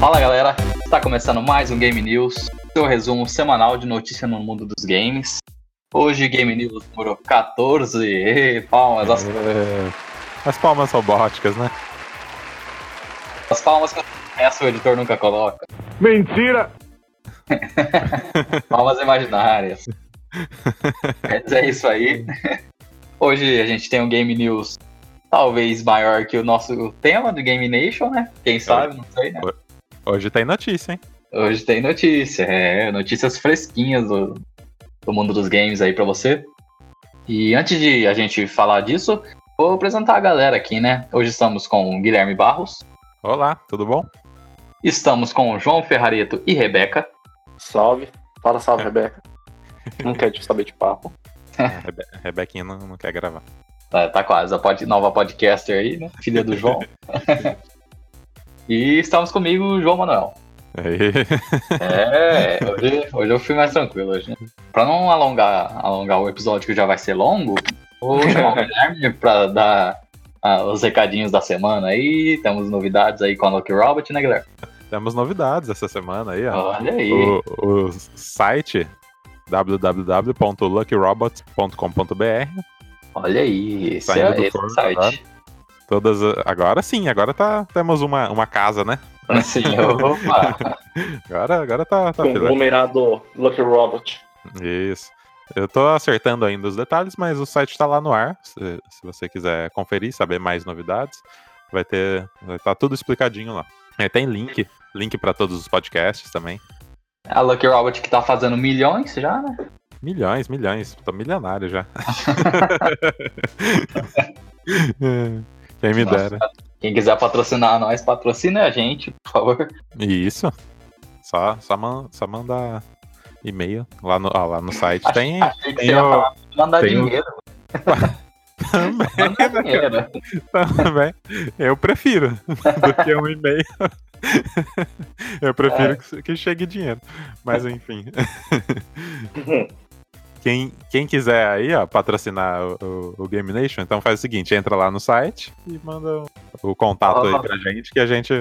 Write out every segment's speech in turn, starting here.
Fala galera, está começando mais um Game News, seu resumo semanal de notícia no mundo dos games. Hoje Game News número 14, Ê, palmas, as, É, As palmas robóticas, né? as palmas que essa o editor nunca coloca. Mentira! Palmas imaginárias. Mas é isso aí. Hoje a gente tem um Game News talvez maior que o nosso tema do Game Nation, né? Quem sabe, não sei, né? Hoje tem notícia, hein? Hoje tem notícia, é, notícias fresquinhas do, do mundo dos games aí pra você. E antes de a gente falar disso, vou apresentar a galera aqui, né? Hoje estamos com o Guilherme Barros, Olá, tudo bom? estamos com o João Ferrareto e Rebeca, Salve. Fala, salve, Rebeca. Não quer te saber de papo. A Rebe Rebequinha não, não quer gravar. tá, tá quase, a pod- nova podcaster aí, né? Filha do João. e estamos comigo, João Manuel. É, hoje, hoje eu fui mais tranquilo hoje. né? Pra não alongar, alongar o episódio que já vai ser longo, vou chamar o Guilherme pra dar ah, os recadinhos da semana aí. Temos novidades aí com a Lucky Robot, né, Guilherme? temos novidades essa semana aí, ó. Olha aí. O, o site www.luckyrobot.com.br Olha aí. Esse é esse forno site. Todas. Agora sim, agora tá, temos uma, uma casa, né? Assim, opa. Agora, agora tá, tá. Conglomerado Lucky Robot. Isso. Eu tô acertando ainda os detalhes, mas o site tá lá no ar. Se, se você quiser conferir, saber mais novidades, vai ter. Vai estar tudo explicadinho lá. É, tem link, link para todos os podcasts também. A Lucky Robot que tá fazendo milhões já, né? Milhões, milhões. Tô milionário já. Quem me Nossa. dera. Quem quiser patrocinar nós, patrocina a gente, por favor. Isso. Só, só, man, só mandar e-mail lá no, ah, lá no site. Tem Achei tem você ia o- mandar tem dinheiro. também. Manda dinheiro. Também. Eu prefiro do que um e-mail. Eu prefiro que, que chegue dinheiro. Mas enfim. Quem, quem quiser aí, ó, patrocinar o, o- o Game Nation, então faz o seguinte, entra lá no site e manda o, contato aí Ah. pra gente, que a gente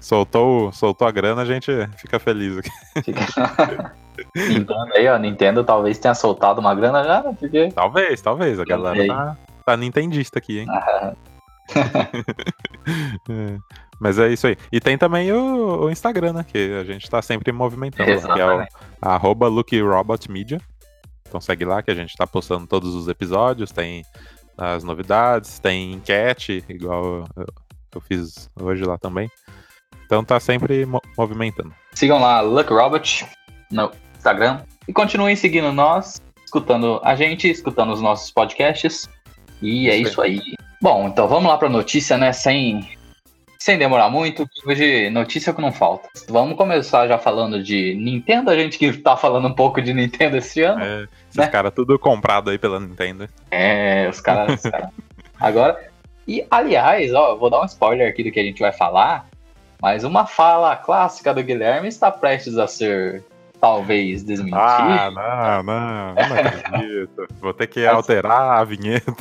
soltou, soltou a grana, a gente fica feliz aqui. Fica- Nintendo aí, ó. Nintendo talvez tenha soltado uma grana já, né? Porque. Talvez, talvez. A galera tá, tá nintendista aqui, hein? Ah, É, Mas é isso aí. E tem também o, o Instagram, né? Que a gente tá sempre movimentando, lá, que é o Exatamente. arroba LuckyRobotMedia. Então segue lá que a gente tá postando todos os episódios, tem as novidades, tem enquete, igual eu, eu fiz hoje lá também. Então tá sempre mo- movimentando. Sigam lá Luck Robot no Instagram e continuem seguindo nós, escutando a gente, escutando os nossos podcasts. E é Isso isso aí. Bom, então vamos lá pra notícia, né? Sem, sem demorar muito, hoje notícia que não falta. Vamos começar já falando de Nintendo, a gente que tá falando um pouco de Nintendo esse ano. É, esses Né? caras tudo comprado aí pela Nintendo. É, os caras. os caras- Agora. E, aliás, ó, vou dar um spoiler aqui do que a gente vai falar. Mas uma fala clássica do Guilherme está prestes a ser, talvez, desmentida. Ah, não, não, não acredito. Vou ter que alterar a vinheta.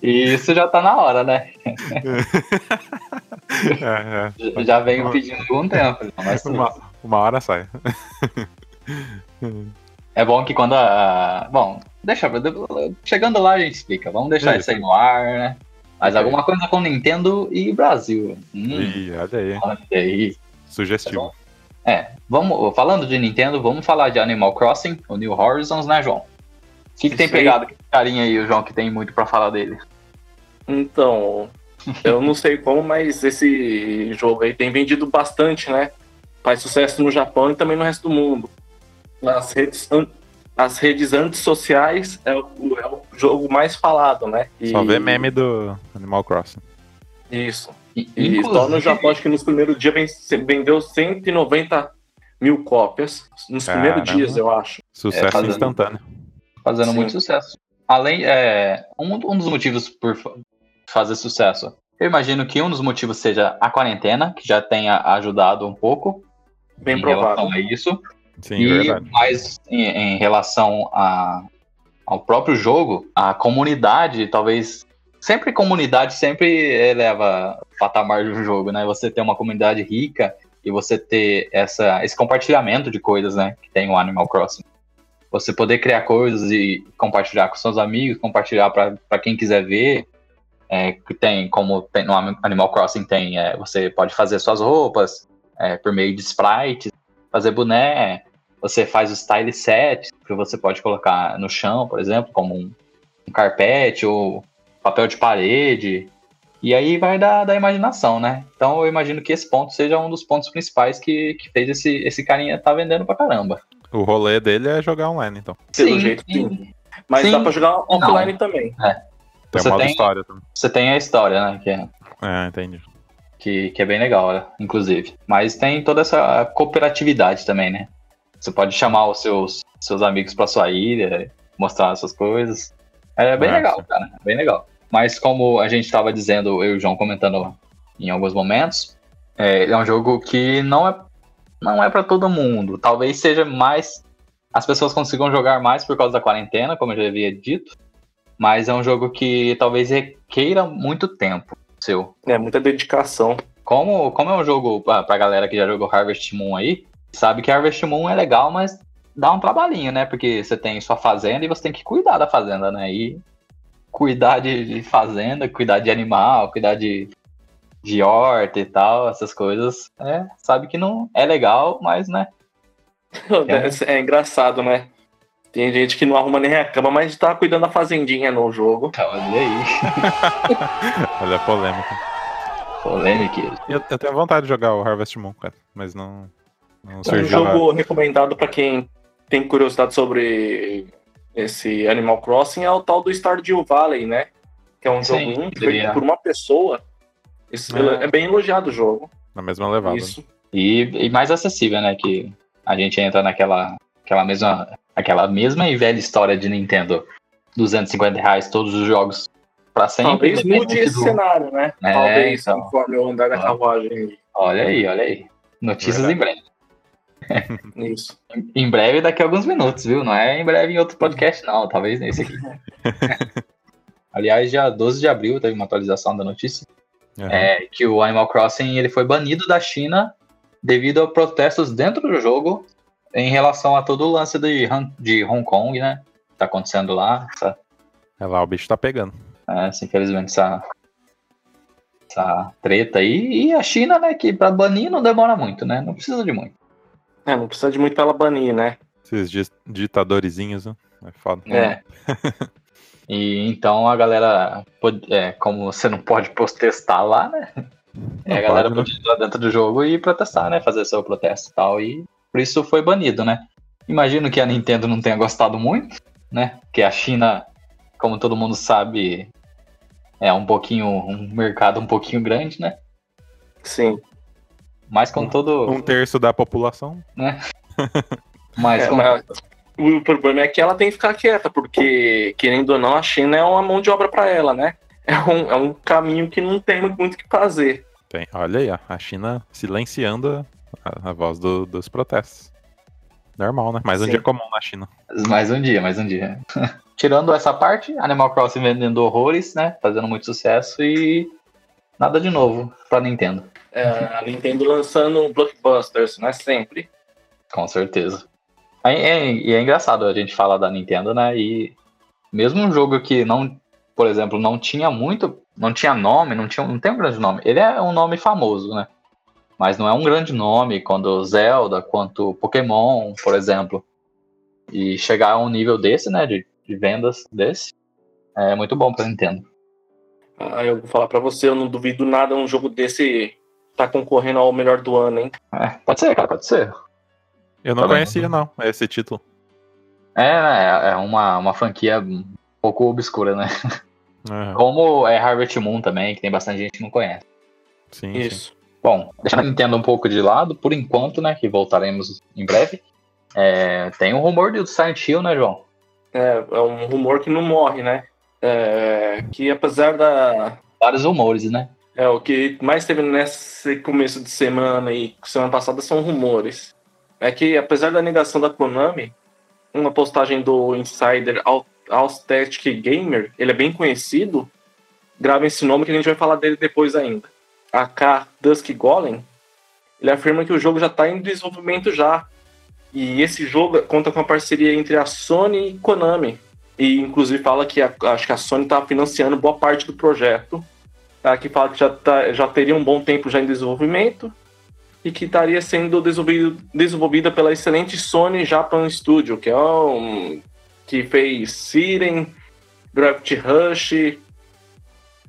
E isso já tá na hora, né? É, é. Já venho pedindo algum tempo. Mas Uma, uma hora sai. É bom que quando a. Bom, deixa. Chegando lá a gente explica. Vamos deixar Isso. isso aí no ar, né? Mas Ok. alguma coisa com Nintendo e Brasil. Hum, Ih, olha aí, olha aí. sugestivo. É, vamos, falando de Nintendo, vamos falar de Animal Crossing, o New Horizons, né, João? O que, que tem pegado esse carinha aí, o João, que tem muito pra falar dele? Então, eu não sei como, mas esse jogo aí tem vendido bastante, né? Faz sucesso no Japão e também no resto do mundo. Nas redes, an- as redes antissociais é o, é o jogo mais falado, né? E- Só vê meme do Animal Crossing. Isso. E, E só no Japão, acho que nos primeiros dias ven- vendeu 190 mil cópias. Nos primeiros Caramba. dias, eu acho. Sucesso fazendo- instantâneo. fazendo Sim. muito sucesso. Além, é, um, um dos motivos por fa- fazer sucesso, eu imagino que um dos motivos seja a quarentena, que já tenha ajudado um pouco Bem em provável. relação a isso. Sim, e verdade. mais em, em relação a, ao próprio jogo, a comunidade talvez sempre comunidade sempre eleva o patamar do jogo, né? Você ter uma comunidade rica e você ter essa, esse compartilhamento de coisas, né? Que tem o Animal Crossing. Você poder criar coisas e compartilhar com seus amigos, compartilhar para quem quiser ver. É, que tem, como tem, no Animal Crossing tem, é, você pode fazer suas roupas é, por meio de sprites, fazer boné, você faz o style set, que você pode colocar no chão, por exemplo, como um, um carpete ou papel de parede. E aí vai da, da imaginação, né? Então eu imagino que esse ponto seja um dos pontos principais que, que fez esse, esse carinha tá vendendo pra caramba. O rolê dele é jogar online, então. Pelo Sim, jeito, sim. Mas Sim. dá pra jogar offline também. Tem Você modo tem- história também. Você tem a história, né? Que é, É, entendi. que, que é bem legal, né, inclusive. Mas tem toda essa cooperatividade também, né? Você pode chamar os seus, seus amigos pra sua ilha, mostrar essas coisas. É bem É, legal, cara. É bem legal. Mas como a gente estava dizendo, eu e o João comentando em alguns momentos, é, ele é um jogo que não é, não é para todo mundo. Talvez seja mais. As pessoas consigam jogar mais por causa da quarentena, como eu já havia dito. Mas é um jogo que talvez requeira muito tempo seu. É, muita dedicação. Como, como é um jogo ah, pra galera que já jogou Harvest Moon aí, sabe que Harvest Moon é legal, mas dá um trabalhinho, né? Porque você tem sua fazenda e você tem que cuidar da fazenda, né? E cuidar de, de fazenda, cuidar de animal, cuidar de, de horta e tal, essas coisas. É, sabe que não é legal, mas, né? É, é engraçado, né? Tem gente que não arruma nem a cama, mas tá cuidando da fazendinha no jogo. Então, olha aí, Olha a polêmica. polêmica. Eu, eu tenho vontade de jogar o Harvest Moon, cara, mas não, não Um surgiu. jogo recomendado pra quem tem curiosidade sobre esse Animal Crossing é o tal do Stardew Valley, né? Que é um Sim, jogo único, feito por uma pessoa. Esse- É. É bem elogiado o jogo. na mesma levada. Isso. E, e mais acessível, né? Que a gente entra naquela aquela mesma, aquela mesma e velha história de Nintendo. 250 reais todos os jogos pra sempre. Talvez mude esse do- cenário, né? É, Talvez, então. conforme eu andar na carruagem. Olha aí, olha aí. Notícias Verdade. em breve. Isso. Em breve daqui a alguns minutos, viu? Não é em breve em outro podcast, não. Talvez nesse aqui. Aliás, dia 12 de abril teve uma atualização da notícia. Aham. é, que o Animal Crossing ele foi banido da China devido a protestos dentro do jogo em relação a todo o lance de, Han- de Hong Kong, né? Tá acontecendo lá, essa, É lá, o bicho tá pegando. essa, infelizmente essa, essa treta aí. E a China, né? Que pra banir não demora muito, né? Não precisa de muito. É, não precisa de muito pra ela banir, né? Esses di- ditadorzinhos, né? É foda. É. E então a galera, é, como você não pode protestar lá, né? É, a Não galera pode, né? podia ir lá dentro do jogo e protestar, né? Fazer seu protesto e tal. E por isso foi banido, né? Imagino que a Nintendo não tenha gostado muito, né? Porque a China, como todo mundo sabe, é um pouquinho, um mercado um pouquinho grande, né? Sim. Mas com todo. Um terço da população. Mas É, com, mas o problema é que ela tem que ficar quieta, porque, querendo ou não, a China é uma mão de obra pra ela, né? É um, é um caminho que não tem muito o que fazer. Tem. Olha aí, ó. A China silenciando a, a voz do- dos protestos. Normal, né? Mais um Sim. dia comum na China. Mais um dia, mais um dia. Tirando essa parte, Animal Crossing vendendo horrores, né? Fazendo muito sucesso e nada de novo pra Nintendo, a Nintendo lançando blockbusters, né? Sempre. com certeza. É- E é, engraçado a gente falar da Nintendo, né? E mesmo um jogo que não, por exemplo, não tinha muito, não tinha nome, não, tinha, não tem um grande nome. Ele é um nome famoso, né? Mas não é um grande nome quando Zelda, quanto Pokémon, por exemplo. E chegar a um nível desse, né? De, de vendas desse, é muito bom pra Nintendo. Ah, eu vou falar pra você, eu não duvido nada um jogo desse tá concorrendo ao melhor do ano, hein? É, pode ser, cara, pode ser. Eu não Tá bem. conhecia, não, esse título. É, né, é uma, uma franquia um pouco obscura, né? Aham. Como é Harvest Moon também, que tem bastante gente que não conhece. Sim, sim. Isso. Bom, deixando a Nintendo um pouco de lado, por enquanto, né, que voltaremos em breve, é, tem um rumor do Silent Hill, né, João? É, é um rumor que não morre, né? É, que apesar da. Vários rumores, né? É, o que mais teve nesse começo de semana e semana passada são rumores. É que apesar da negação da Konami, uma postagem do insider Aesthetic Gamer, ele é bem conhecido, gravem esse nome que a gente vai falar dele depois ainda. AK Dusk Golem, ele afirma que o jogo já está em desenvolvimento já. E esse jogo conta com a parceria entre a Sony e Konami. E inclusive fala que a, acho que a Sony está financiando boa parte do projeto. Aqui fala que já, tá, já teria um bom tempo já em desenvolvimento e que estaria sendo desenvolvida pela excelente Sony Japan Studio, que é um que fez Siren, Gravity Rush,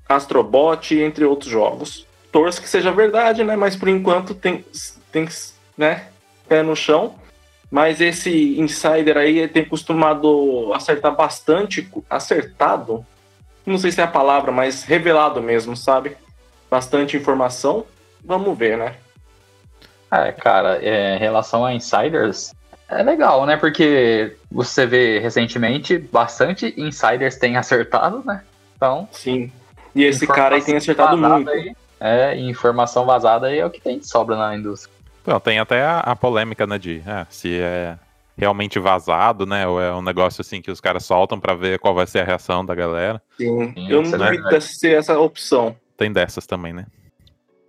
Astrobot, entre outros jogos. Torço que seja verdade, né? Mas por enquanto tem, tem né? Pé no chão. Mas esse insider aí tem costumado acertar bastante, acertado, não sei se é a palavra, mas revelado mesmo, sabe? Bastante informação. Vamos ver, né? É, cara, é, em relação a insiders, é legal, né? Porque você vê recentemente bastante insiders têm acertado, né? Então. Sim. E esse cara aí tem acertado muito. Aí, é, informação vazada aí é o que tem de sobra na indústria. Então, tem até a, a polêmica, né, de é, se é realmente vazado, né? Ou é um negócio assim que os caras soltam para ver qual vai ser a reação da galera. Sim, Sim eu não duvido né? ser essa opção. Tem dessas também, né?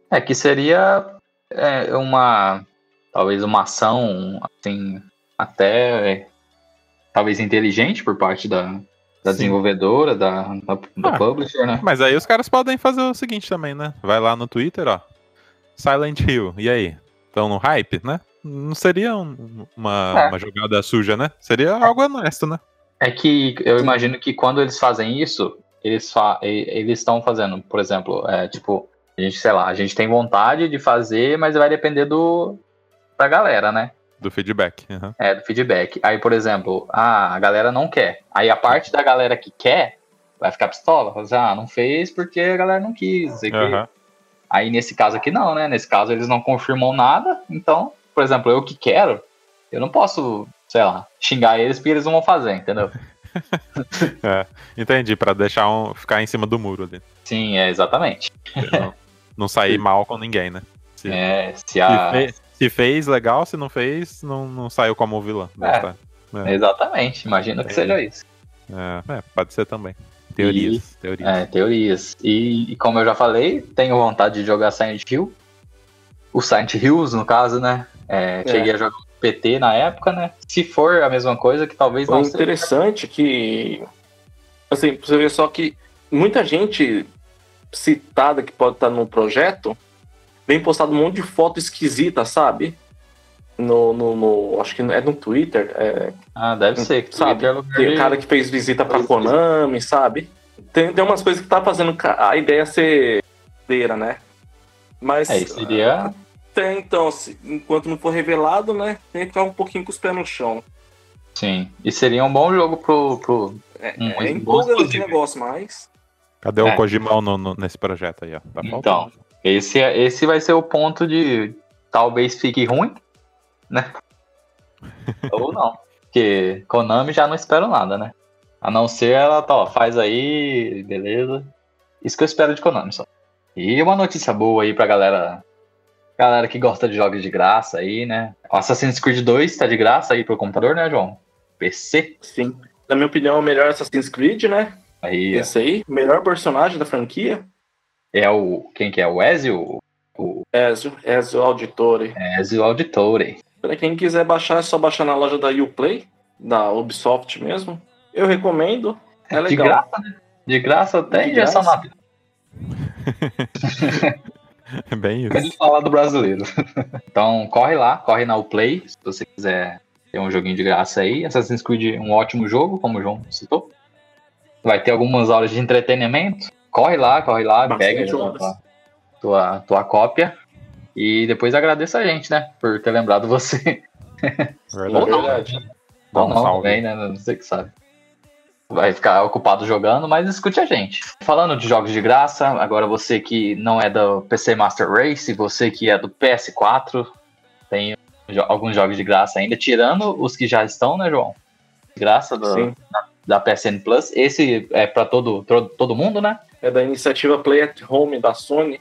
É que seria é, uma talvez uma ação assim até talvez inteligente por parte da, da desenvolvedora, da, da, da ah, publisher, né? Mas aí os caras podem fazer o seguinte também, né? Vai lá no Twitter, ó. Silent Hill, e aí? Estão no hype, né? Não seria um, uma, é. uma jogada suja, né? Seria algo honesto, né? É que eu imagino que quando eles fazem isso, eles fa eles estão fazendo, por exemplo, é, tipo, a gente, sei lá, a gente tem vontade de fazer, mas vai depender do da galera, né? Do feedback. Uhum. É, do feedback. Aí, por exemplo, ah, a galera não quer. Aí a parte da galera que quer vai ficar pistola. Falar assim, ah, não fez porque a galera não quis. Uhum. Aí nesse caso aqui não, né? Nesse caso eles não confirmam nada. Então, por exemplo, eu que quero, eu não posso, sei lá, xingar eles porque eles não vão fazer, entendeu? é, entendi, para deixar um, ficar em cima do muro ali. Sim, é exatamente. Não, não sair mal com ninguém, né? Se, é, se a. Se fez, se fez, legal, se não fez, não, não saiu como vilã. É, é. Exatamente, imagino que seja isso. É, é, pode ser também. Teorias. E, teorias. É, teorias. E, e, como eu já falei, tenho vontade de jogar Silent Hill. O Silent Hills, no caso, né? É, cheguei a jogar PT na época, né? Se for a mesma coisa, que talvez Foi não seja. interessante que. Assim, você vê só que muita gente citada que pode estar no projeto vem postado um monte de foto esquisita, sabe? No, no, no, acho que é no Twitter. É, ah, deve ser. Sabe? É tem cara que fez visita pra Konami, sabe? Tem, tem umas coisas que tá fazendo a ideia ser né? Mas. É, seria. Tem, então, se, enquanto não for revelado, né? Tem que ficar um pouquinho com os pés no chão. Sim. E seria um bom jogo pro. pro é, um, é empolgante esse negócio, mas. Cadê é. o Kojimão no, no, nesse projeto aí, ó? Tá então, esse, é, esse vai ser o ponto de talvez fique ruim, né? Ou não. Porque Konami já não espero nada, né? A não ser ela, tá, ó, faz aí, beleza. Isso que eu espero de Konami só. E uma notícia boa aí pra galera. Galera que gosta de jogos de graça aí, né? Assassin's Creed 2 tá de graça aí pro computador, né, João? PC? Sim. Na minha opinião, é o melhor Assassin's Creed, né? Aí. Esse aí, melhor personagem da franquia. É o. Quem que é? O Ezio? O... Ezio, Ezio Auditore. Ezio Auditore. Pra quem quiser baixar, é só baixar na loja da Uplay, da Ubisoft mesmo. Eu recomendo. É, é legal. De graça, né? De graça até de injeção na É bem isso. Ele fala do brasileiro. então, corre lá, corre na Uplay, se você quiser ter um joguinho de graça aí. Assassin's Creed é um ótimo jogo, como o João citou. Vai ter algumas horas de entretenimento. Corre lá, corre lá, Bastante pega tua, tua, tua cópia e depois agradeça a gente, né? Por ter lembrado você. Verdade. Ou não, Verdade. Ou não, salve. também, né? Não sei que sabe. Vai ficar ocupado jogando, mas escute a gente. Falando de jogos de graça, agora você que não é do PC Master Race, você que é do PS4, tem alguns jogos de graça ainda, tirando os que já estão, né, João? Graça do, da, da PSN Plus. Esse é para todo, todo, todo mundo, né? É da iniciativa Play at Home da Sony.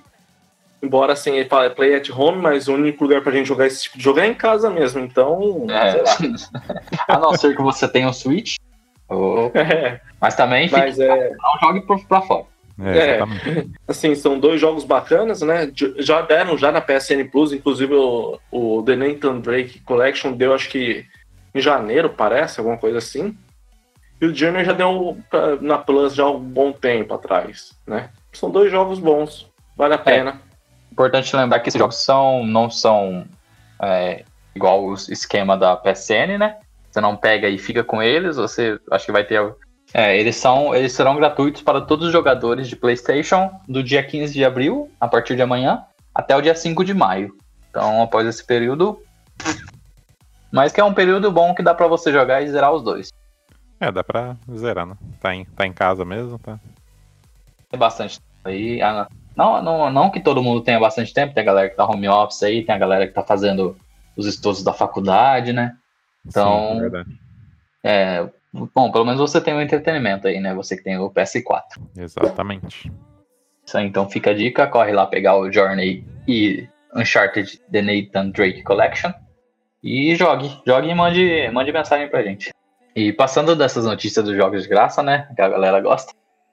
Embora assim, ele fala Play at Home, mas o único lugar pra gente jogar esse tipo de jogo é em casa mesmo. Então, é. a não ser que você tenha o um Switch. É. Mas também mas, é... não jogue pra fora. É, É. Assim, são dois jogos bacanas, né? Já deram já na PSN Plus, inclusive o, o The Nathan Drake Collection deu acho que em janeiro, parece, alguma coisa assim. E o Journey já deu pra- na Plus já há um bom tempo atrás, né? São dois jogos bons, vale a pena. Importante lembrar que esses jogos são, não são é, igual o esquema da PSN, né? Você não pega e fica com eles, você acho que vai ter. É, eles, são, eles serão gratuitos para todos os jogadores de PlayStation do dia 15 de abril, a partir de amanhã, até o dia 5 de maio. Então, após esse período. Mas que é um período bom que dá para você jogar e zerar os dois. É, dá pra zerar, né? Tá em, tá em casa mesmo, tá? Tem bastante tempo aí. Ah, Não, não, não que todo mundo tenha bastante tempo, tem a galera que tá home office aí, tem a galera que tá fazendo os estudos da faculdade, né? Então- Sim, é verdade. É, bom, pelo menos você tem o entretenimento aí, né? Você que tem o PS4. Exatamente. Isso aí, então fica a dica, corre lá pegar o Journey e Uncharted The Nathan Drake Collection e jogue, jogue e mande, mande mensagem pra gente. E passando dessas notícias dos jogos de graça, né, que a galera gosta,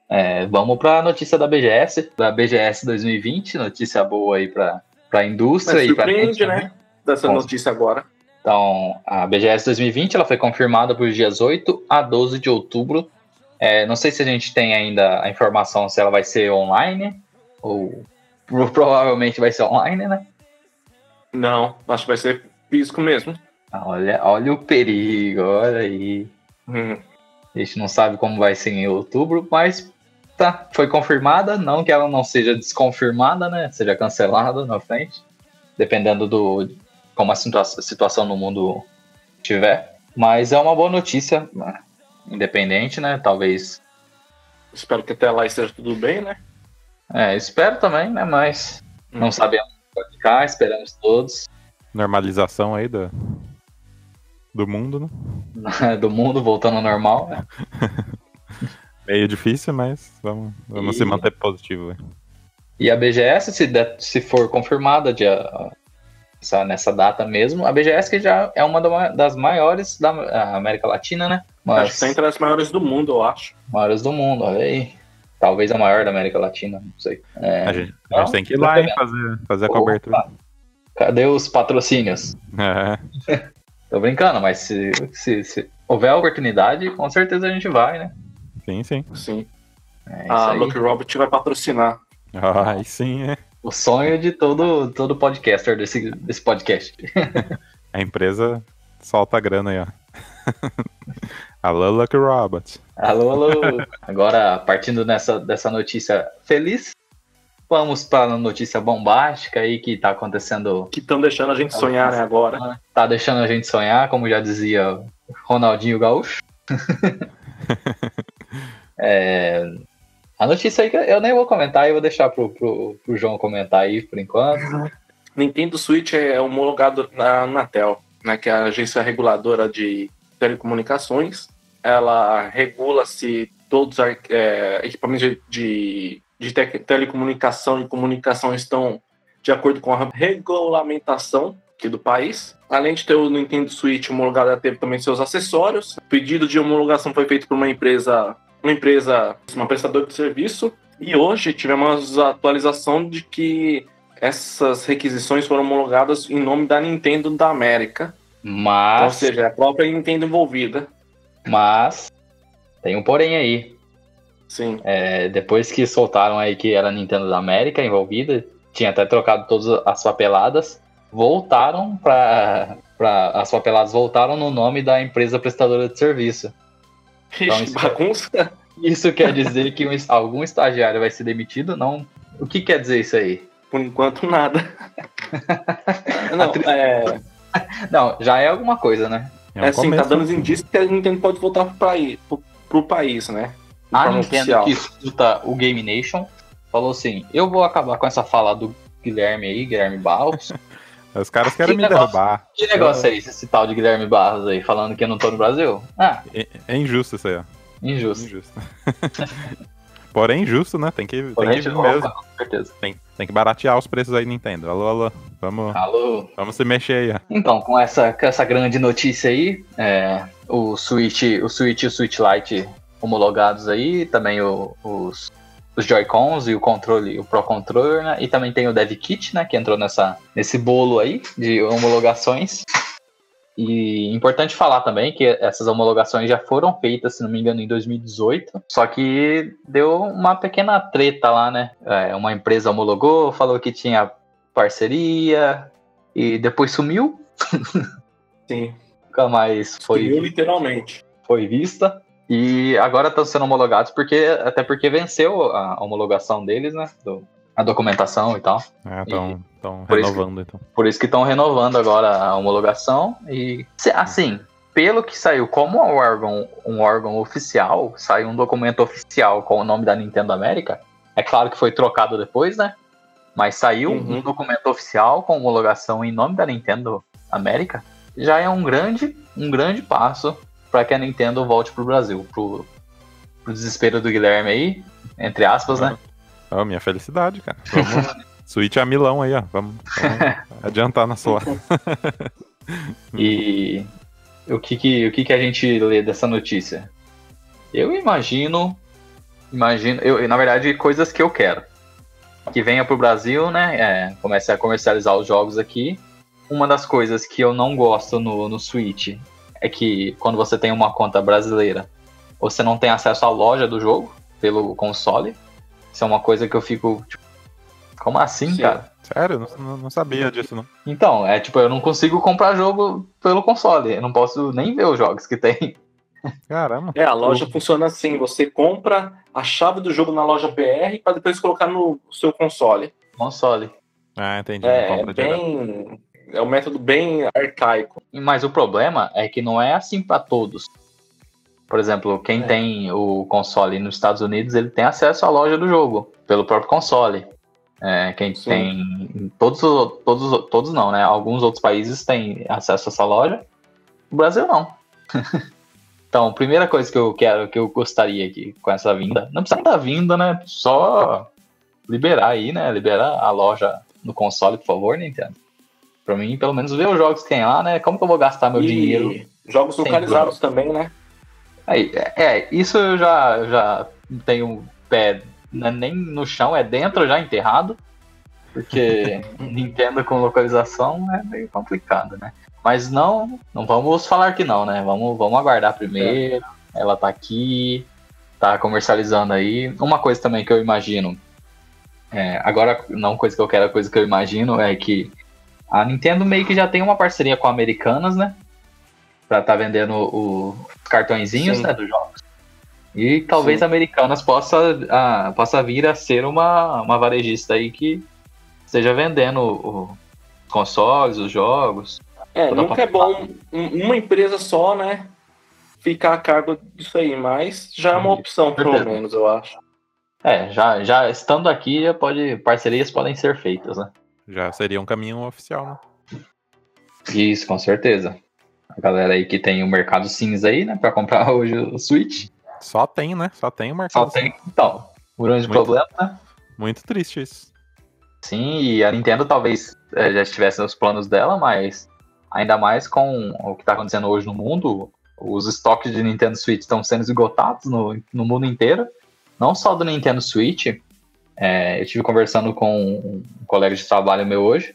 é, vamos pra notícia da BGS, da BGS 2020, notícia boa aí pra, pra indústria Mas e pra surpreende, gente né? também. Dessa Bom. notícia agora. Então, a BGS 2020 ela foi confirmada para os dias 8 a 12 de outubro. É, não sei se a gente tem ainda a informação se ela vai ser online ou pro- provavelmente vai ser online, né? Não, acho que vai ser físico mesmo. Ah, Olha, olha o perigo, olha aí. Hum. A gente não sabe como vai ser em outubro, mas tá, foi confirmada. Não que ela não seja desconfirmada, né? Seja cancelada na frente, dependendo do como a situa- situação no mundo tiver. Mas é uma boa notícia, né? independente, né? Talvez. Espero que até lá esteja tudo bem, né? É, espero também, né? Mas não Hum. sabemos como vai ficar, esperamos todos Normalização aí do, do mundo, né? do mundo voltando ao normal. né? Meio difícil, mas vamos, vamos E- se manter positivo. né? E a BGS, se, der- se for confirmada dia, essa- nessa data mesmo, a BGS que já é uma da- das maiores da América Latina, né? Acho Mas que tá entre as maiores do mundo, eu acho. maiores do mundo, olha aí. Talvez a maior da América Latina, não sei. É, A gente, a Então, gente tem que ir lá, hein, fazer, fazer a Opa. cobertura. Cadê os patrocínios? É, Tô brincando, mas se, se, se houver oportunidade, com certeza a gente vai, né? sim, sim. Sim. É A aí. Lucky Robot vai patrocinar. Ah, Aí sim, é. O sonho de todo, todo podcaster desse, desse podcast. A empresa solta a grana aí, ó. Alô, Lucky Robot. Alô, alô. Agora, partindo nessa, dessa notícia feliz, vamos para a notícia bombástica aí que tá acontecendo, Que estão deixando a gente sonhar, né, agora. tá deixando a gente sonhar, como já dizia Ronaldinho Gaúcho. É, a notícia aí que eu nem vou comentar, eu vou deixar pro, pro, pro João comentar aí por enquanto. Nintendo Switch é homologado na Anatel, né, que é a agência reguladora de telecomunicações. Ela regula se todos os é, equipamentos de, de, de te- telecomunicação e comunicação estão de acordo com a regulamentação aqui do país. Além de ter o Nintendo Switch homologado, ela teve também seus acessórios. O pedido de homologação foi feito por uma empresa, uma empresa, uma prestadora de serviço. E hoje tivemos a atualização de que essas requisições foram homologadas em nome da Nintendo da América. Ou Mas, seja, é a própria Nintendo envolvida. mas, tem um porém aí. Sim. É, depois que soltaram aí que era a Nintendo da América envolvida, tinha até trocado todas as papeladas, voltaram para as papeladas voltaram no nome da empresa prestadora de serviço. Então, isso- bagunça. Isso quer dizer que um algum estagiário vai ser demitido? Não. O que quer dizer isso aí? Por enquanto, nada. Não, é, Não, já é alguma coisa, né? É um é assim, começo. tá dando os indícios que a Nintendo pode voltar pro país, pro, pro país né? De A Nintendo oficial. que escuta o Game Nation falou assim: eu vou acabar com essa fala do Guilherme aí, Guilherme Barros. Os caras querem Que me negócio. derrubar. Que negócio é esse, esse tal de Guilherme Barros aí, falando que eu não tô no Brasil? Ah, É, é injusto isso aí, ó. injusto. Injusto. Porém, injusto, né? Tem que, tem que vir mesmo. Com certeza. Tem, tem que baratear os preços aí, Nintendo. Alô, alô. Vamos, Alô. vamos se mexer aí, ó. Então, com essa, com essa grande notícia aí, é, o Switch, o Switch e o Switch Lite homologados aí, também o- os, os Joy-Cons e o controle, o Pro Controller, né? E também tem o Dev Kit, né? Que entrou nessa, nesse bolo aí de homologações. E importante falar também que essas homologações já foram feitas, se não me engano, em 2018. Só que deu uma pequena treta lá, né? É, uma empresa homologou, falou que tinha parceria e depois sumiu. Sim. Nunca mais foi. Sumiu literalmente. Foi vista. E agora estão sendo homologados porque até porque venceu a homologação deles, né? Do, a documentação e tal. É, estão por isso renovando, então. Por isso que estão renovando agora a homologação. E se- assim, pelo que saiu como um órgão, um órgão oficial, saiu um documento oficial com o nome da Nintendo América. É claro que foi trocado depois, né? Mas saiu Uhum. um documento oficial com homologação em nome da Nintendo América. Já é um grande, um grande passo para que a Nintendo volte pro Brasil. Pro, pro desespero do Guilherme aí, entre aspas, né? Ó, minha felicidade, cara. Vamos. Switch a Milão aí, ó. Vamos, vamos adiantar na sua. E o que que, o que que a gente lê dessa notícia? Eu imagino, imagino, eu, na verdade, coisas que eu quero. Que venha pro Brasil, né? É, comece a comercializar os jogos aqui. Uma das coisas que eu não gosto no, no Switch é que quando você tem uma conta brasileira, você não tem acesso à loja do jogo pelo console. Isso é uma coisa que eu fico, tipo, como assim, Sim. cara? Sério? Não, não- sabia disso, não. Então, é tipo, eu não consigo comprar jogo pelo console. Eu não posso nem ver os jogos que tem. Caramba. É, a loja funciona assim: você compra a chave do jogo na loja BR para depois colocar no seu console. Console. Ah, entendi. É, é bem. É um método bem arcaico. Mas o problema é que não é assim pra todos. Por exemplo, quem É. tem o console nos Estados Unidos, ele tem acesso à loja do jogo, pelo próprio console. É, quem Sim. tem. Todos, os- todos, os- todos não, né? Alguns outros países têm acesso a essa loja. O Brasil não. então, primeira coisa que eu quero, que eu gostaria aqui com essa vinda. Não precisa da vinda, né? Só liberar aí, né? Liberar a loja no console, por favor, Nintendo. Pra mim, pelo menos ver os jogos que tem lá, né? Como que eu vou gastar meu e dinheiro jogos localizados também, né? Aí, é, é, isso eu já, já tenho pé não é nem no chão, é dentro já enterrado. Porque Nintendo com localização é meio complicado, né? Mas não, não vamos falar que não, né? Vamos, vamos aguardar primeiro. Ela tá aqui, tá comercializando aí. Uma coisa também que eu imagino, é, agora não coisa que eu quero, coisa que eu imagino é que a Nintendo meio que já tem uma parceria com a Americanas, né? Pra tá vendendo o- os cartõezinhos Sim. né, dos jogos. E talvez Sim. a Americanas possa, a, possa vir a ser uma, uma varejista aí que esteja vendendo o- os consoles, os jogos. É, nunca é bom um- uma empresa só, né? Ficar a cargo disso aí, mas já é uma opção, pelo menos, eu acho. É, já, já estando aqui, já pode, parcerias podem ser feitas, né? Já seria um caminho oficial, né? Isso, com certeza. A galera aí que tem o mercado cinza aí, né, pra comprar hoje o Switch, Só tem, né? Só tem o só mercado. tem. Então, grande Muito. problema, né? Muito triste isso. Sim, e a Nintendo talvez eh, já estivesse nos planos dela, mas ainda mais com o que está acontecendo hoje no mundo, os estoques de Nintendo Switch estão sendo esgotados no, no mundo inteiro, não só do Nintendo Switch. Eh, eu estive conversando com um colega de trabalho meu hoje,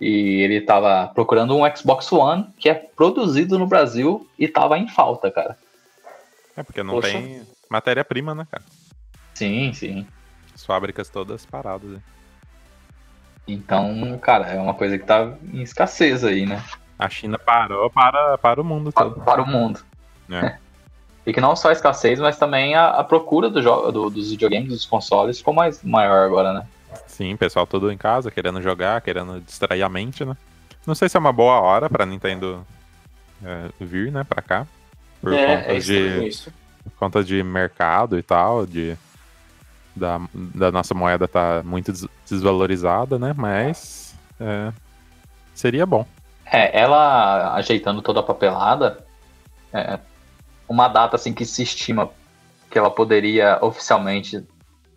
e ele estava procurando um Xbox One que é produzido no Brasil e estava em falta, cara. É porque não Poxa. tem matéria-prima, né, cara? Sim, sim. As fábricas todas paradas. né? Então, cara, é uma coisa que tá em escassez aí, né? A China parou para, para o mundo Para, todo. para o mundo. É. E que não só a escassez, mas também a, a procura do do- dos videogames, dos consoles, ficou mais maior agora, né? Sim, pessoal todo em casa, querendo jogar, querendo distrair a mente, né? Não sei se é uma boa hora pra Nintendo é, vir, né, pra cá. Por é, conta é estranho de isso. conta de mercado e tal, de da, da nossa moeda tá muito des- desvalorizada, né? Mas é, seria bom. É, ela ajeitando toda a papelada, é, uma data assim que se estima que ela poderia oficialmente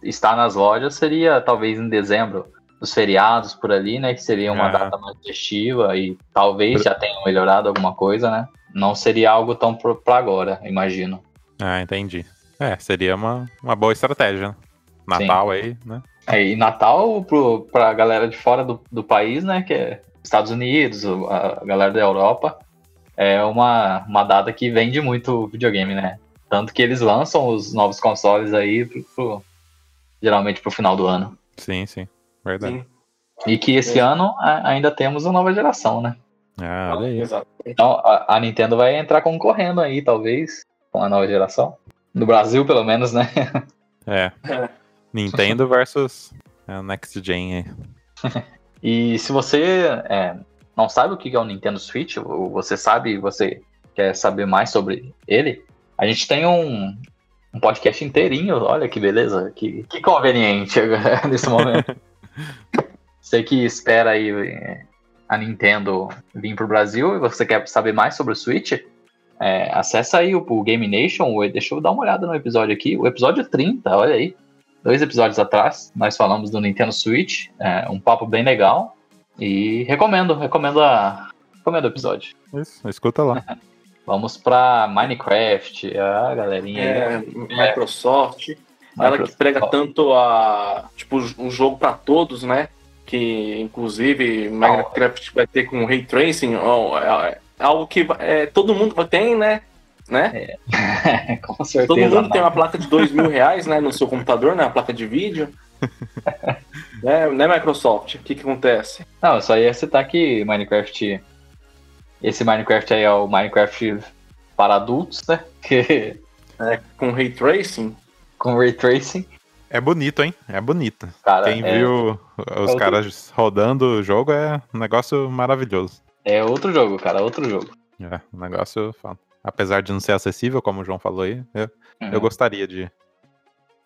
estar nas lojas seria talvez em dezembro, os feriados por ali, né? Que seria uma É. data mais festiva e talvez já tenham melhorado alguma coisa, né? Não seria algo tão pro- pra agora, imagino. Ah, entendi. É, seria uma, uma boa estratégia. né? Natal aí, né? É, e Natal, pro, pra galera de fora do, do país, né? Que é Estados Unidos, a galera da Europa, é uma, uma data que vende muito videogame, né? Tanto que eles lançam os novos consoles aí, pro, pro, geralmente pro final do ano. Sim, sim. Verdade. Sim. E que esse é. ano a, ainda temos uma nova geração, né? Ah, olha aí. Então a, a, Nintendo vai entrar concorrendo aí, talvez, com a nova geração. No Brasil, pelo menos, né? É. é. Nintendo versus Next Gen. e se você é, não sabe o que é o Nintendo Switch, ou você sabe, você quer saber mais sobre ele, a gente tem um, um podcast inteirinho, olha que beleza, que, que conveniente nesse momento. você que espera aí é, a Nintendo vir pro Brasil e você quer saber mais sobre o Switch, é, acessa aí o, o Game Nation, deixa eu dar uma olhada no episódio aqui, o episódio 30, olha aí dois episódios atrás, nós falamos do Nintendo Switch, é, um papo bem legal. E recomendo, recomendo, a, recomendo o episódio. Isso, escuta lá. Vamos para Minecraft, a galerinha é, aí. Microsoft. Microsoft. Ela que prega tanto a tipo um jogo para todos, né? Que inclusive Minecraft vai ter com ray tracing, é, é algo que é, todo mundo tem, né? né? É. Com certeza. Todo mundo não. tem uma placa de dois mil reais, né, no seu computador, né? Uma placa de vídeo. né, né, Microsoft? O que, que acontece? Não, só ia citar que Minecraft. Esse Minecraft aí é o Minecraft para adultos, né? Que... É, com ray tracing. Com ray tracing. É bonito, hein? É bonito. Cara, Quem é... viu os é caras rodando o jogo é um negócio maravilhoso. É outro jogo, cara, outro jogo. É, um negócio apesar de não ser acessível, como o João falou aí, eu, uhum. eu gostaria de,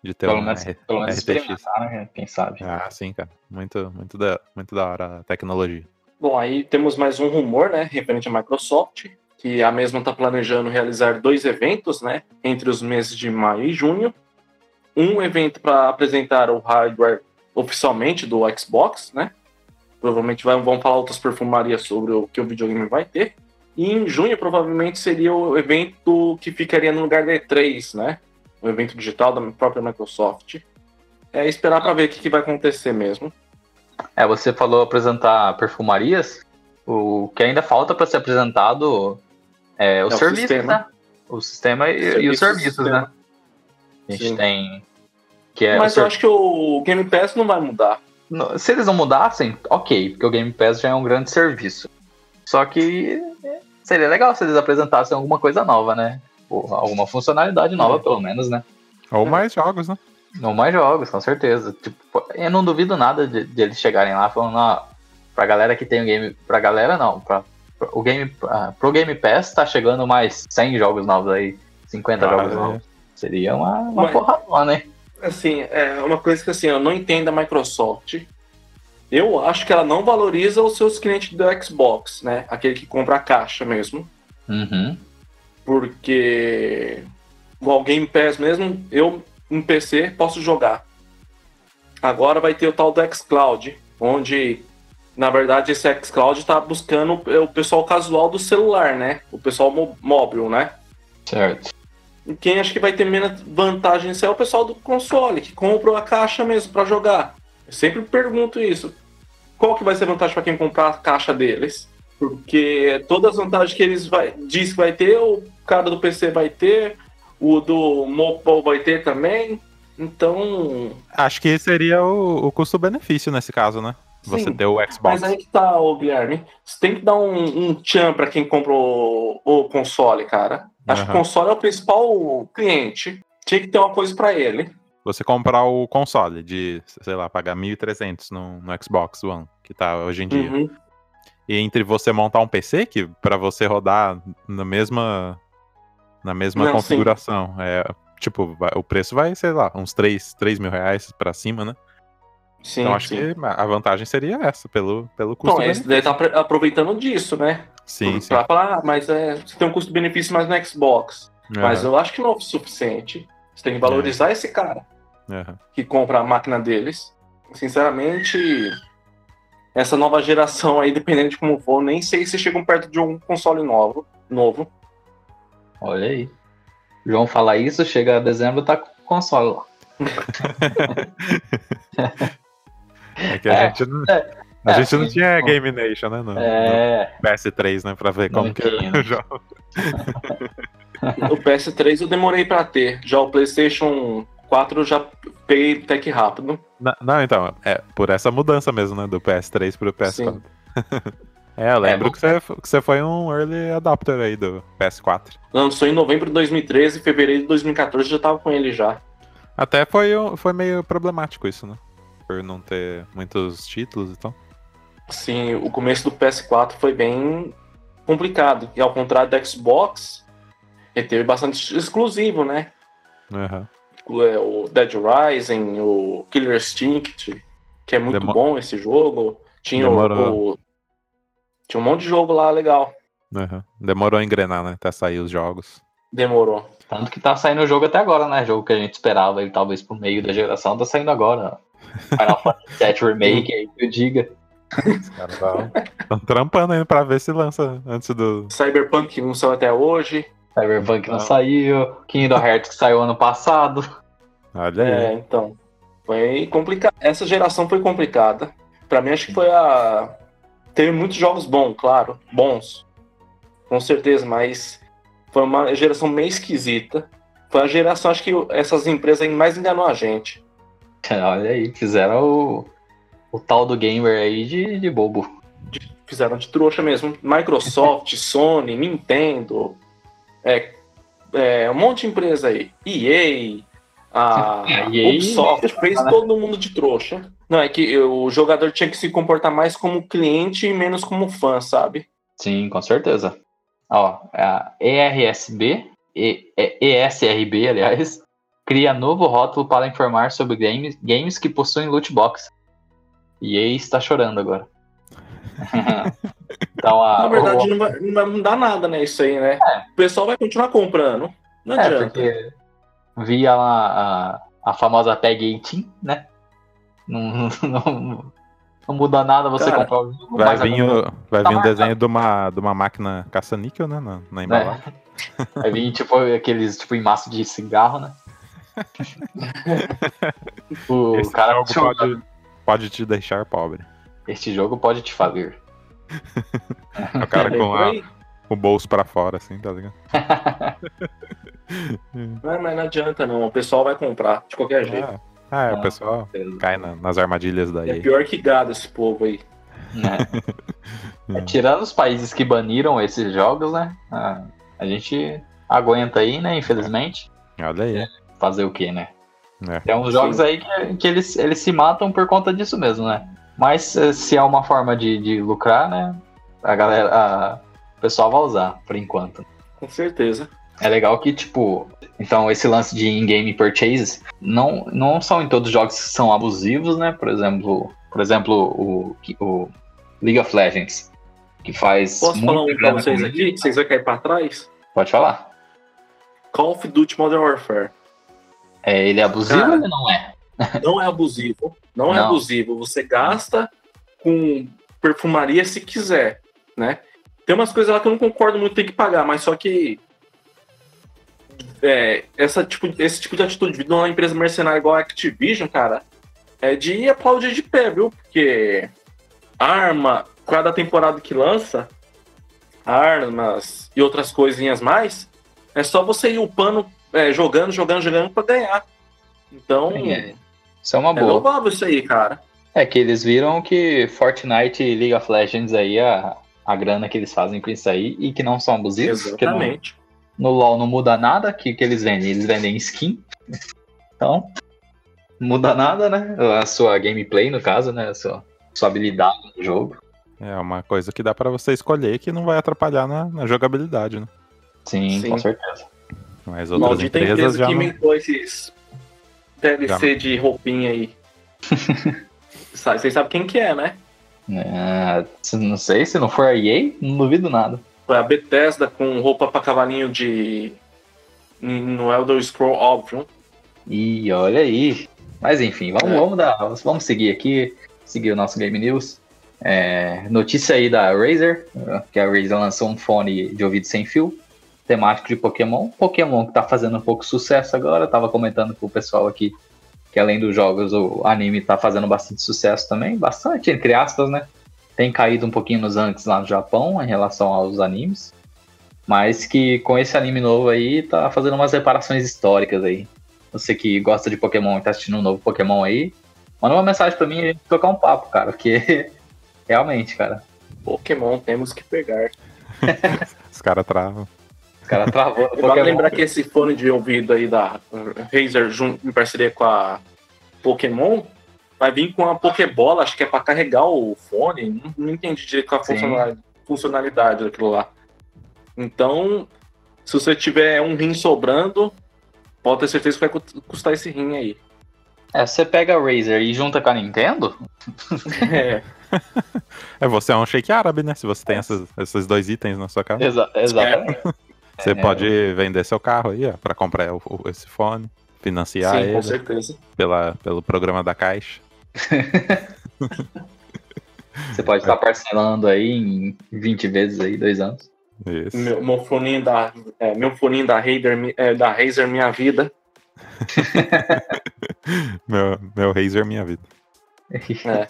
de ter pelo um menos, pelo menos RTX. Né? Quem sabe. Ah, sim, cara. Muito, muito, da, muito da hora a tecnologia. Bom, aí temos mais um rumor, né, referente à Microsoft, que a mesma está planejando realizar dois eventos, né, entre os meses de maio e junho. Um evento para apresentar o hardware oficialmente do Xbox, né? Provavelmente vai, vão falar outras perfumarias sobre o que o videogame vai ter. E em junho, provavelmente, seria o evento que ficaria no lugar da E3, né? O evento digital da própria Microsoft. É esperar para ver o que, que vai acontecer mesmo. É, você falou apresentar perfumarias. O que ainda falta para ser apresentado é o é serviço, o sistema. né? O sistema e, Serviço, e os serviços, né? A gente Sim. tem. Que é Mas eu acho que o Game Pass não vai mudar. Se eles não mudassem, ok, porque o Game Pass já é um grande serviço. Só que seria legal se eles apresentassem alguma coisa nova, né? Alguma funcionalidade nova, é. pelo menos, né? Ou mais jogos, né? Ou mais jogos, com certeza. Tipo, eu não duvido nada de, de eles chegarem lá falando, ah, pra galera que tem o game. Pra galera não, pra, pra o game. Uh, pro Game Pass tá chegando mais 100 jogos novos aí, 50 ah, jogos é. novos. Seria uma, uma Mas, porra né? Assim, é uma coisa que assim, eu não entendo a Microsoft eu acho que ela não valoriza os seus clientes do Xbox, né? Aquele que compra a caixa mesmo. Uhum. Porque igual Game Pass mesmo, eu no PC posso jogar. Agora vai ter o tal do xCloud, onde na verdade esse xCloud está buscando o pessoal casual do celular, né? O pessoal móvel, né? Certo. E quem acha que vai ter menos vantagem é o pessoal do console, que compra a caixa mesmo para jogar. Eu sempre pergunto isso. Qual que vai ser a vantagem para quem comprar a caixa deles? Porque todas as vantagens que eles vai, diz que vai ter, o cara do PC vai ter, o do mobile vai ter também. Então. Acho que seria o, o custo-benefício nesse caso, né? Você Sim, ter o Xbox. Mas aí que tá, o Guilherme. Você tem que dar um, um tchan pra quem compra o, o console, cara. Acho uhum. que o console é o principal cliente. Tinha que ter uma coisa para ele você comprar o console de, sei lá, pagar 1.300 no, no Xbox One, que tá hoje em dia. Uhum. E entre você montar um PC que para você rodar na mesma na mesma Não, configuração, sim. é tipo, o preço vai, sei lá, uns 3, 3 mil reais pra cima, né? Sim, então acho sim. que a vantagem seria essa, pelo, pelo custo. Então, esse daí tá aproveitando disso, né? Sim, sim. Pra falar, ah, mas é, você tem um custo-benefício mais no Xbox. Uhum. Mas eu acho que não é o suficiente. Você tem que valorizar é. esse cara uhum. que compra a máquina deles. Sinceramente, essa nova geração aí, dependendo de como for, nem sei se chegam perto de um console novo. novo. Olha aí. João fala isso, chega a dezembro tá com console lá. É que a É, gente não, é, a é, gente não tinha Game Nation, né? No, no É, PS3, né? Pra ver Não como que tinha. jogo. O PS3 eu demorei pra ter. Já o PlayStation 4 eu já peguei até que rápido. Não, não, então, é por essa mudança mesmo, né? Do PS3 pro PS4. é, eu lembro bom. que, você, que você foi um early adopter aí do PS4. Lançou em novembro de 2013 e fevereiro de 2014 eu já tava com ele já. Até foi, foi meio problemático isso, né? Por não ter muitos títulos e tal. Sim, o começo do PS4 foi bem complicado. E ao contrário do Xbox, ele teve bastante exclusivo, né? Aham. O, é, Dead Rising, o Killer Instinct, que é muito Demo- bom esse jogo. Tinha Demorou. o- Tinha um monte de jogo lá legal. aham. Demorou a engrenar, né? Até sair os jogos. Demorou. tanto que tá saindo o jogo até agora, né? Jogo que a gente esperava ele talvez pro meio da geração, tá saindo agora. Final Fantasy VII Remake, aí que eu diga. Os caras estão trampando ainda pra ver se lança antes do. Cyberpunk não saiu até hoje. Cyberpunk não Não. saiu, Kingdom Hearts que saiu ano passado. Olha aí. É, então. Foi complicado. Essa geração foi complicada. Pra mim, acho que foi a. Teve muitos jogos bons, claro. Bons. Com certeza, mas foi uma geração meio esquisita. Foi a geração, acho que essas empresas aí mais enganou a gente. Olha aí, fizeram o, o tal do gamer aí de, de bobo. Fizeram de trouxa mesmo. Microsoft, Sony, Nintendo. É, é, um monte de empresa aí. EA. A É, EA Ubisoft fez todo mundo de trouxa. Não, é que o jogador tinha que se comportar mais como cliente e menos como fã, sabe? Sim, com certeza. Ó, a ERSB, E- E- ESRB, aliás, cria novo rótulo para informar sobre games, games que possuem loot box. E aí está chorando agora. então, a, Na verdade, o- não vai, não vai mudar nada, né? Isso aí, né? O pessoal vai continuar comprando. Não é, adianta. porque via lá a, a famosa Tag 18, né? Não, não, não muda nada você Cara, comprar o jogo. Vai vir, o, vai tá vir um desenho de uma, de uma máquina caça-níquel, né? Na, na embalagem. Vai vir tipo aqueles tipo em massa de cigarro, né? o Esse cara jogo joga- pode, pode te deixar pobre. Este jogo pode te falir. O cara com a- o bolso pra fora, assim, tá ligado? Não, mas não adianta, não. O pessoal vai comprar, de qualquer jeito. Ah, ah, é, Ah. o pessoal cai na- nas armadilhas da É pior que gado esse povo aí. né? É, tirando os países que baniram esses jogos, né? A, a gente aguenta aí, né? Infelizmente. Olha aí. Fazer o quê, né? É. Tem uns jogos aí que, que eles, eles se matam por conta disso mesmo, né? Mas eh, se é uma forma de, de lucrar, né? A galera. a- o pessoal vai usar, por enquanto. Com certeza. É legal que, tipo, então esse lance de in-game purchase não, não são em todos os jogos que são abusivos, né? Por exemplo, por exemplo, o, o League of Legends, que faz Posso falar um pra vocês aqui, que vocês vão cair pra trás? Pode falar. Call of Duty Modern Warfare. É, ele é abusivo Cara. ou não é? Não é abusivo. Não, é Não. abusivo. Você gasta com perfumaria se quiser, né? Tem umas coisas lá que eu não concordo muito, tem que pagar, mas só que é, essa tipo, esse tipo de atitude de uma empresa mercenária igual a Activision, cara, é de aplaudir de pé, viu? Porque arma, cada temporada que lança, armas e outras coisinhas mais, é só você ir upando, é, jogando, jogando, jogando pra ganhar. Então, É, Isso é uma é boa. louvável isso aí, cara. É que eles viram que Fortnite e League of Legends aí, a, a grana que eles fazem com isso aí, e que não são abusivos, Exatamente. No LoL não muda nada, que que eles vendem? Eles vendem skin. Então, não muda nada, né? A sua gameplay, no caso, né? A sua, sua habilidade no jogo. É uma coisa que dá pra você escolher que não vai atrapalhar na, na jogabilidade, né? Sim, Sim. com certeza. Mas outras Maldita empresas empresa já que não... inventou esses DLC de roupinha aí. Sabe- Vocês sabem quem que é, né? É, não sei, se não for a EA, não duvido nada. Foi a Bethesda com roupa pra cavalinho de. No Elder Scroll óbvio. E olha aí. Mas enfim, vamos, É. vamos, dar, vamos, vamos seguir aqui, seguir o nosso Game News. É, notícia aí da Razer, que a Razer lançou um fone de ouvido sem fio, temático de Pokémon. Pokémon que tá fazendo um pouco sucesso agora, eu tava comentando com o pessoal aqui que além dos jogos, o anime tá fazendo bastante sucesso também, bastante, entre aspas, né? Tem caído um pouquinho nos antes lá no Japão em relação aos animes, mas que com esse anime novo aí tá fazendo umas reparações históricas aí. Você que gosta de Pokémon e tá assistindo um novo Pokémon aí, manda uma mensagem pra mim e a gente tocar um papo, cara, porque realmente, cara. Pokémon temos que pegar. Os caras travam. Os caras travou no Vale lembrar que esse fone de ouvido aí da Razer jun- em parceria com a Pokémon vai vir com a Pokébola, acho que é pra carregar o fone. Não, não entendi direito qual a funcionalidade, funcionalidade daquilo lá. Então, se você tiver um rim sobrando, pode ter certeza que vai cu- custar esse rim aí. É, você pega a Razer e junta com a Nintendo, É, É, você é um shake árabe, né? Se você tem essas- esses dois itens na sua casa. exa exatamente. Você É. pode vender seu carro aí, ó, pra comprar o- o- esse fone, financiar sim, com ele certeza. pela, pelo programa da Caixa. Você pode estar parcelando aí em 20 vezes aí, dois anos. Isso. Meu, meu foninho da, é, meu foninho da Razer, mi- é, da Razer Minha Vida. Meu, meu Razer Minha Vida. É.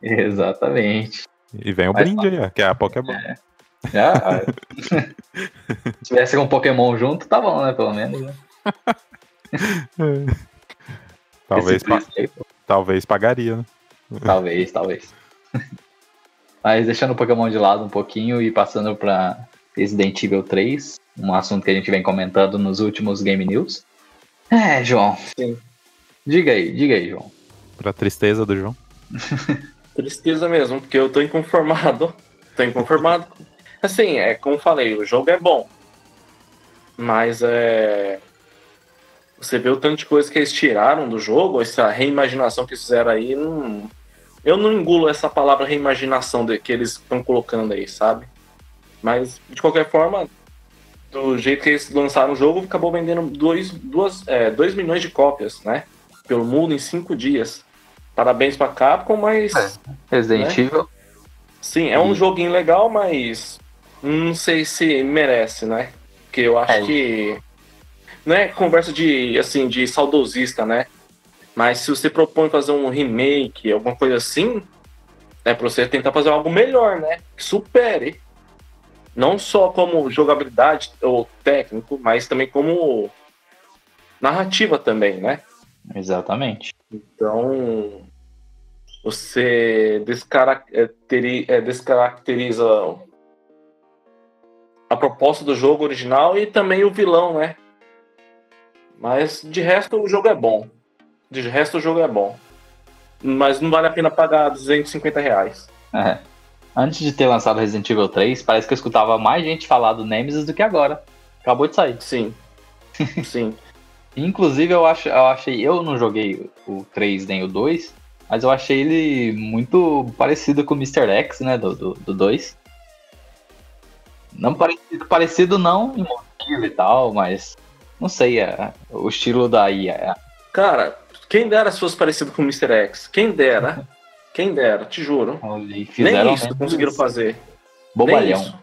Exatamente. E vem o Mas brinde aí, ó, que é a Pokémon. Já. Se tivesse com um Pokémon junto, tá bom, né? Pelo menos. Né? Talvez, Esse preço aí, pô. Talvez pagaria, né? Talvez, talvez. Mas deixando o Pokémon de lado um pouquinho e passando pra Resident Evil 3, um assunto que a gente vem comentando nos últimos Game News. É, João. Sim. Diga aí, diga aí, João. Pra tristeza do João. Tristeza mesmo, porque eu tô inconformado. Tô inconformado. Assim, é como eu falei, o jogo é bom. Mas é. Você vê o tanto de coisa que eles tiraram do jogo, essa reimaginação que eles fizeram aí, não... eu não engulo essa palavra reimaginação que eles estão colocando aí, sabe? Mas, de qualquer forma, do jeito que eles lançaram o jogo, acabou vendendo 2 dois, duas, é, dois milhões de cópias, né? Pelo mundo em cinco dias. Parabéns pra Capcom, mas. É. Resident Né? Evil. Sim, é um E- joguinho legal, mas não sei se merece, né? Porque eu acho É. que não é conversa de assim de saudosista, né? Mas se você propõe fazer um remake, alguma coisa assim, é pra você tentar fazer algo melhor, né? Que supere. Não só como jogabilidade ou técnico, mas também como narrativa também, né? Exatamente. Então, você descaracteri- é, descaracteriza a proposta do jogo original e também o vilão, né? Mas de resto o jogo é bom. De resto o jogo é bom. Mas não vale a pena pagar 250 reais. É. Antes de ter lançado Resident Evil 3, parece que eu escutava mais gente falar do Nemesis do que agora. Acabou de sair. Sim. Sim. Inclusive, eu, acho, eu achei. Eu não joguei o 3 nem o 2, mas eu achei ele muito parecido com o Mr. X, né? Do, do, do 2. Não parecido, parecido não em motivo e tal, mas. Não sei, é, o estilo da IA. Cara, quem dera se fosse parecido com o Mr. X. Quem dera. Quem dera, te juro. Fizeram Nem isso conseguiram fazer. Bobalhão.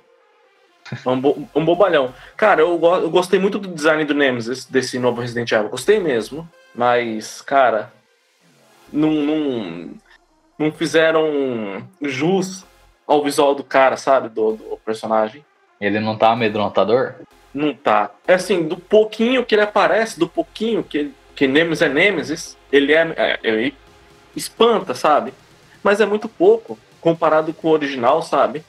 É um, bo- um bobalhão. Cara, eu, go- eu gostei muito do design do Nemesis, desse novo Resident Evil. Gostei mesmo. Mas, cara, não, não, não fizeram jus ao visual do cara, sabe? Do, do personagem. Ele não tá amedrontador? Não tá. É assim, do pouquinho que ele aparece, do pouquinho que, ele- que Nemesis é Nemesis, ele é, é. Ele espanta, sabe? Mas é muito pouco comparado com o original, sabe?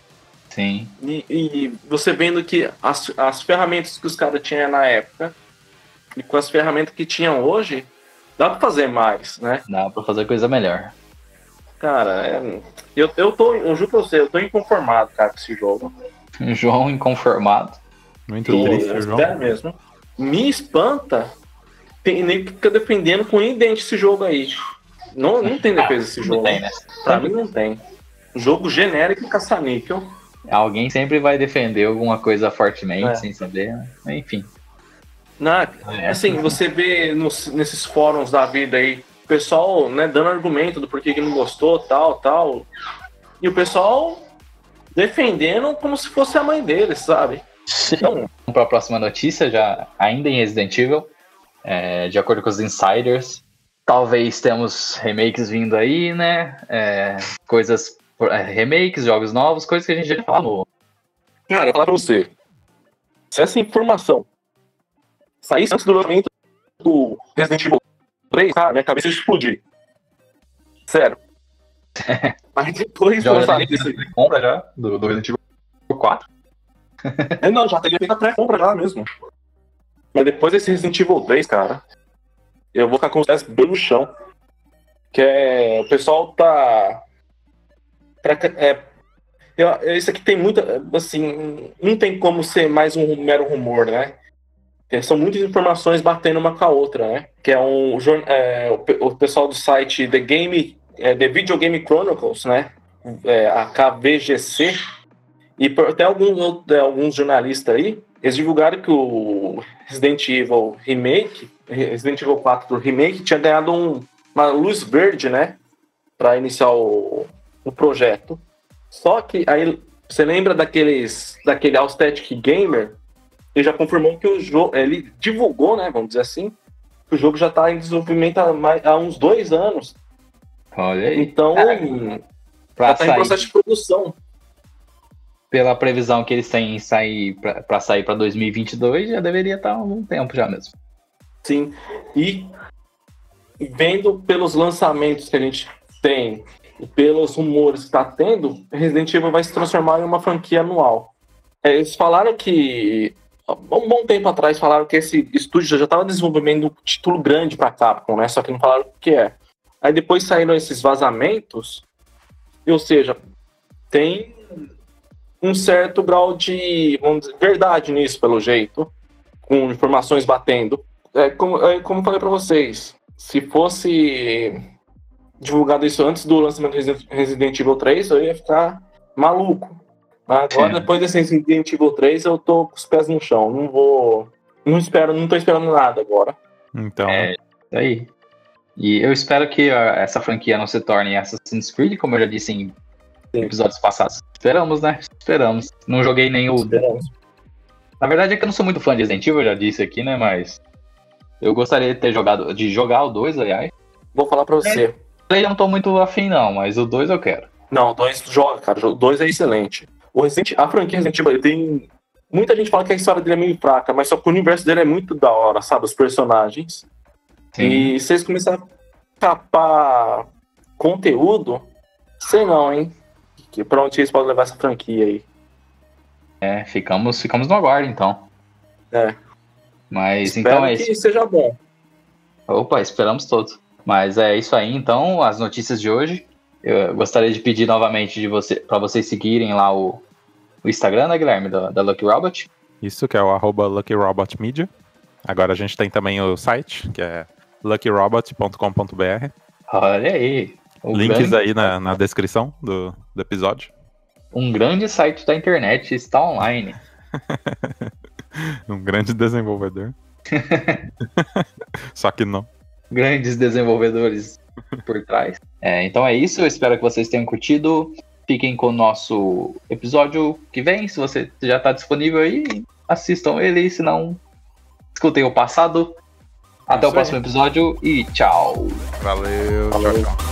Sim. E, e você vendo que as, as ferramentas que os caras tinham na época e com as ferramentas que tinham hoje, dá pra fazer mais, né? Dá pra fazer coisa melhor. Cara, é- eu, eu tô, eu juro pra você, eu tô inconformado, cara, com esse jogo. João inconformado. Muito Tô, triste, é João. sério mesmo. Me espanta. Tem nem que fica defendendo com idente esse jogo aí. Não, não tem defesa esse Não jogo. tem, né? Pra mim não tem. Jogo genérico e caça-níquel. Alguém sempre vai defender alguma coisa fortemente, É. sem saber. né? Enfim. Na, É. Assim, você vê nos- nesses fóruns da vida aí, o pessoal né, dando argumento do porquê que não gostou, tal, tal. E o pessoal defendendo como se fosse a mãe deles, sabe? Então, Vamos para a próxima notícia, já ainda em Resident Evil. É, de acordo com os insiders, talvez temos remakes vindo aí, né? É, coisas. é, remakes, jogos novos, coisas que a gente já falou. Cara, eu falar pra você. Se essa informação saísse antes do lançamento do Resident Evil 3, cara, minha cabeça ia explodir. Sério. Mas depois do Já lançamento desse. compra já do, do Resident Evil 4. É, não, já teria feito a pré-compra já mesmo. Mas depois desse Resident Evil 3, cara, eu vou ficar com os pés bem no chão. Que é. O pessoal tá. pra- é, eu- isso aqui tem muita. Assim, não tem como ser mais um mero rumor, né? Porque São muitas informações batendo uma com a outra, né? Que é um. é, o pessoal do site The Game. é, The Video Game Chronicles, né? É, a KVGC. E até alguns, é, alguns jornalistas aí, eles divulgaram que o Resident Evil Remake, Resident Evil 4 do Remake, tinha ganhado um- uma luz verde, né? Pra iniciar o, o projeto. Só que aí, você lembra daqueles, daquele Aesthetic Gamer? Ele já confirmou que o jogo, ele divulgou, né? Vamos dizer assim, que o jogo já tá em desenvolvimento há, mais- há uns dois anos. Olha aí. Então, Pra já tá em processo de produção. Pela previsão que eles têm sair pra sair pra 2022, já deveria estar há algum tempo já mesmo. Sim. E vendo pelos lançamentos que a gente tem e pelos rumores que está tendo, Resident Evil vai se transformar em uma franquia anual. É, Eles falaram que. Um bom tempo atrás falaram que esse estúdio já estava desenvolvendo um título grande para Capcom, né? Só que não falaram o que é. Aí depois saíram esses vazamentos, ou seja, tem um certo grau de vamos dizer, verdade nisso, pelo jeito, com informações batendo é, como, é, como eu falei pra vocês, se fosse divulgado isso antes do lançamento do Resident- Evil 3, eu ia ficar maluco. Mas agora, Sim. depois desse Resident Evil 3, eu tô com os pés no chão. Não vou. Não espero, não tô esperando nada agora. Então, É. Isso aí. E eu espero que essa franquia não se torne Assassin's Creed, como eu já disse em. Episódios passados. Esperamos, né? Esperamos. Não joguei nem o. Esperamos. Na verdade é que eu não sou muito fã de Resident Evil, eu já disse aqui, né? Mas. Eu gostaria de ter jogado. De jogar o 2, aliás. Vou falar pra você. O 3 eu não tô muito afim, não, mas o 2 eu quero. Não, o 2 joga, cara. O 2 é excelente. O Resident, a franquia Resident Evil tem. Muita gente fala que a história dele é meio fraca, mas só que o universo dele é muito da hora, sabe? Os personagens. E se eles começarem a capar conteúdo, sei não, hein? Que pra onde eles podem levar essa franquia aí? É, ficamos, ficamos no aguardo, então. É. Mas Espero então é que isso. seja bom. Opa, esperamos todos. Mas é isso aí, então, as notícias de hoje. Eu gostaria de pedir novamente de você, para vocês seguirem lá o, o Instagram, né, Guilherme, da, da Lucky Robot. isso que é o arroba LuckyRobotMedia. Agora a gente tem também o site, que é luckyrobot.com.br. Olha aí. Um Links grande, aí na, na descrição do, do episódio. um grande site da internet está online. Um grande desenvolvedor. Só que não. Grandes desenvolvedores por trás. É, então é isso, eu espero que vocês tenham curtido. Fiquem com o nosso episódio que vem, se você já está disponível aí, assistam ele, se não, escutem o passado. Até o Isso aí. próximo episódio e tchau! Valeu, Valeu. tchau, tchau.